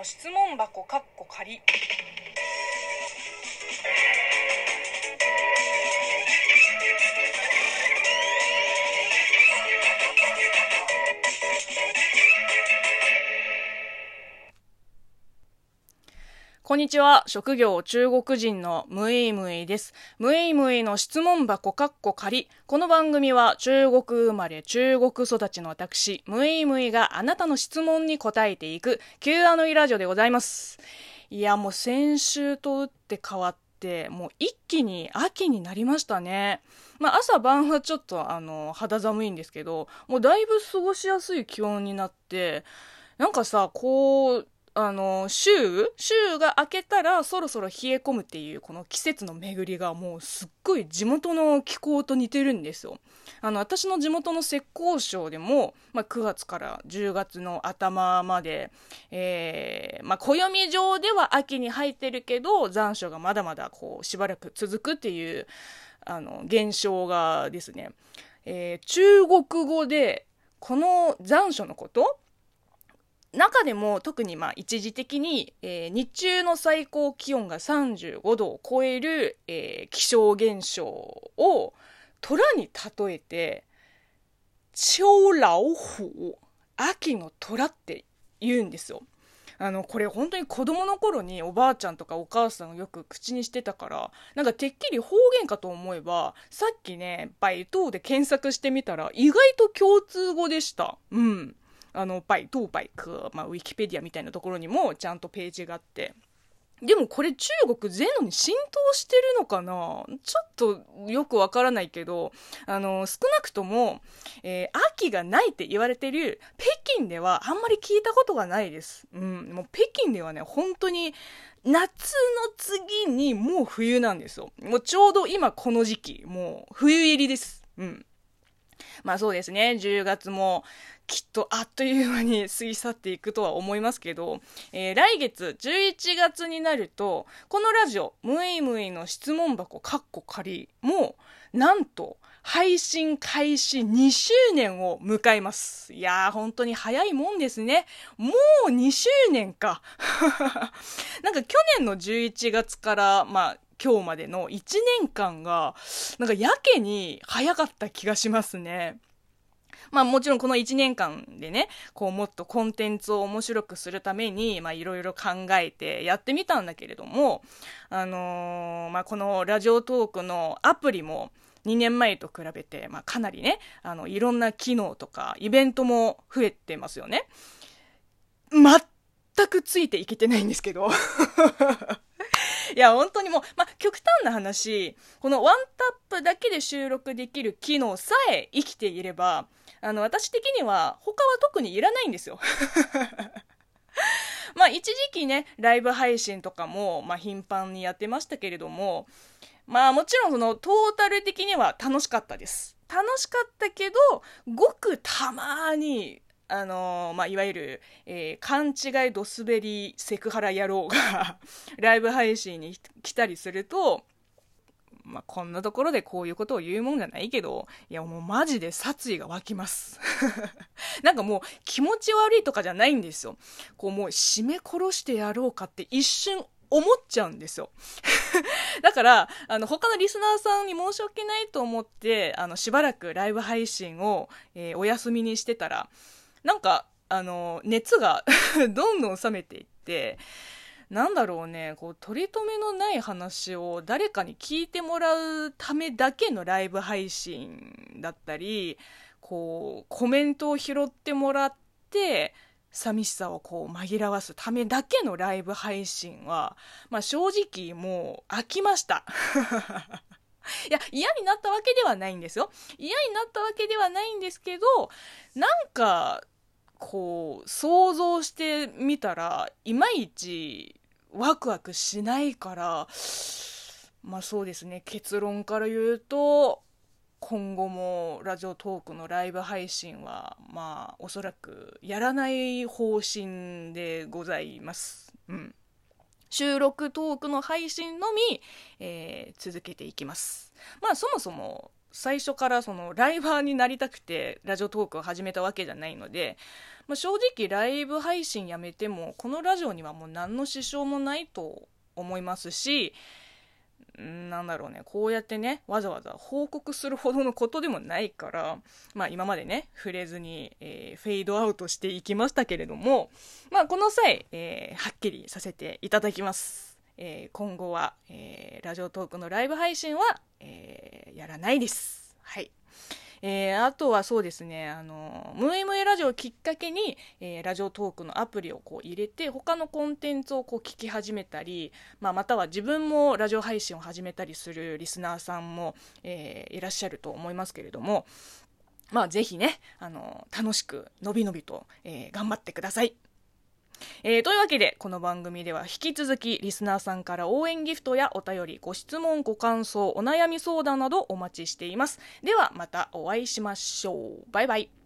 の質問箱かっこ仮。こんにちは。職業中国人のムイムイです。ムイムイの質問箱かっこ仮。この番組は中国生まれ中国育ちの私、ムイムイがあなたの質問に答えていく Q&A ラジオでございます。いや、もう先週と打って変わって、もう一気に秋になりましたね。まあ朝晩はちょっとあの肌寒いんですけど、もうだいぶ過ごしやすい気温になって、なんかさ、こう、あの、週？週が明けたらそろそろ冷え込むっていうこの季節の巡りがもうすっごい地元の気候と似てるんですよ。あの、私の地元の浙江省でも、まあ、9月から10月の頭まで、えー、まあ、暦上では秋に入ってるけど、残暑がまだまだこう、しばらく続くっていう、あの、現象がですね、えー、中国語で、この残暑のこと中でも特にまあ一時的に、えー、日中の最高気温が35度を超える、えー、気象現象を虎に例えて超老虎秋の虎って言うんですよ。あのこれ本当に子供の頃におばあちゃんとかお母さんがよく口にしてたからなんかてっきり方言かと思えばさっきねバイトで検索してみたら意外と共通語でしたうんあの、バイトーバイク、まあ、ウィキペディアみたいなところにもちゃんとページがあって。でもこれ中国全土に浸透してるのかな？ちょっとよくわからないけど、あの、少なくとも、えー、秋がないって言われてる北京ではあんまり聞いたことがないです。うん、もう北京ではね、本当に夏の次にもう冬なんですよ。もうちょうど今この時期、もう冬入りです。うん。まあそうですね、10月もきっとあっという間に過ぎ去っていくとは思いますけど、えー、来月11月になると、このラジオ、ムイムイの質問箱カッコ仮も、なんと、配信開始2周年を迎えます。いやー、本当に早いもんですね。もう2周年か。なんか去年の11月から、まあ、今日までの1年間が、なんかやけに早かった気がしますね。まあもちろんこの1年間でね、こうもっとコンテンツを面白くするために、まあいろいろ考えてやってみたんだけれども、あのー、まあこのラジオトークのアプリも、2年前と比べて、まあ、かなりね、あの、いろんな機能とか、イベントも増えてますよね。全くついていけてないんですけど。いや、本当にもう、ま、極端な話、このワンタップだけで収録できる機能さえ生きていれば、あの、私的には他は特にいらないんですよ。まあ一時期ね、ライブ配信とかも、まあ頻繁にやってましたけれども、まあもちろんそのトータル的には楽しかったです。楽しかったけど、ごくたまに、あのー、まあ、いわゆる、えー、勘違いドスベリセクハラ野郎が ライブ配信に来たりすると、まあ、こんなところでこういうことを言うもんじゃないけど、いやもうマジで殺意が湧きます。なんかもう気持ち悪いとかじゃないんですよ。こうもう締め殺してやろうかって一瞬思っちゃうんですよ。だから、あの、他のリスナーさんに申し訳ないと思って、あの、しばらくライブ配信を、えー、お休みにしてたら、なんか、あの、熱が どんどん冷めていって、なんだろうね、こう、取り留めのない話を誰かに聞いてもらうためだけのライブ配信だったり、こう、コメントを拾ってもらって、寂しさをこう紛らわすためだけのライブ配信は、まあ正直もう飽きました。いや、嫌になったわけではないんですよ。嫌になったわけではないんですけど、なんか、こう、想像してみたら、いまいちワクワクしないから、まあそうですね、結論から言うと、今後もラジオトークのライブ配信は、まあおそらくやらない方針でございます。うん。収録トークの配信のみ、えー、続けていきます。まあそもそも最初からそのライバーになりたくてラジオトークを始めたわけじゃないので、まあ、正直ライブ配信やめてもこのラジオにはもう何の支障もないと思いますしなんだろうね、こうやってね、わざわざ報告するほどのことでもないから、まあ今までね、触れずに、えー、フェードアウトしていきましたけれども、まあこの際、えー、はっきりさせていただきます。えー、今後は、えラジオトークのライブ配信は、えやらないです。はい。えー、あとはそうですね、あの、ムエムエラジオをきっかけに、えー、ラジオトークのアプリをこう入れて、他のコンテンツをこう聞き始めたり、まあ、または自分もラジオ配信を始めたりするリスナーさんも、えー、いらっしゃると思いますけれども、まあ、ぜひね、あの、楽しく、のびのびと、えー、頑張ってください。えー、というわけで、この番組では引き続きリスナーさんから応援ギフトやお便り、ご質問、ご感想、お悩み相談などお待ちしています。ではまたお会いしましょう。バイバイ。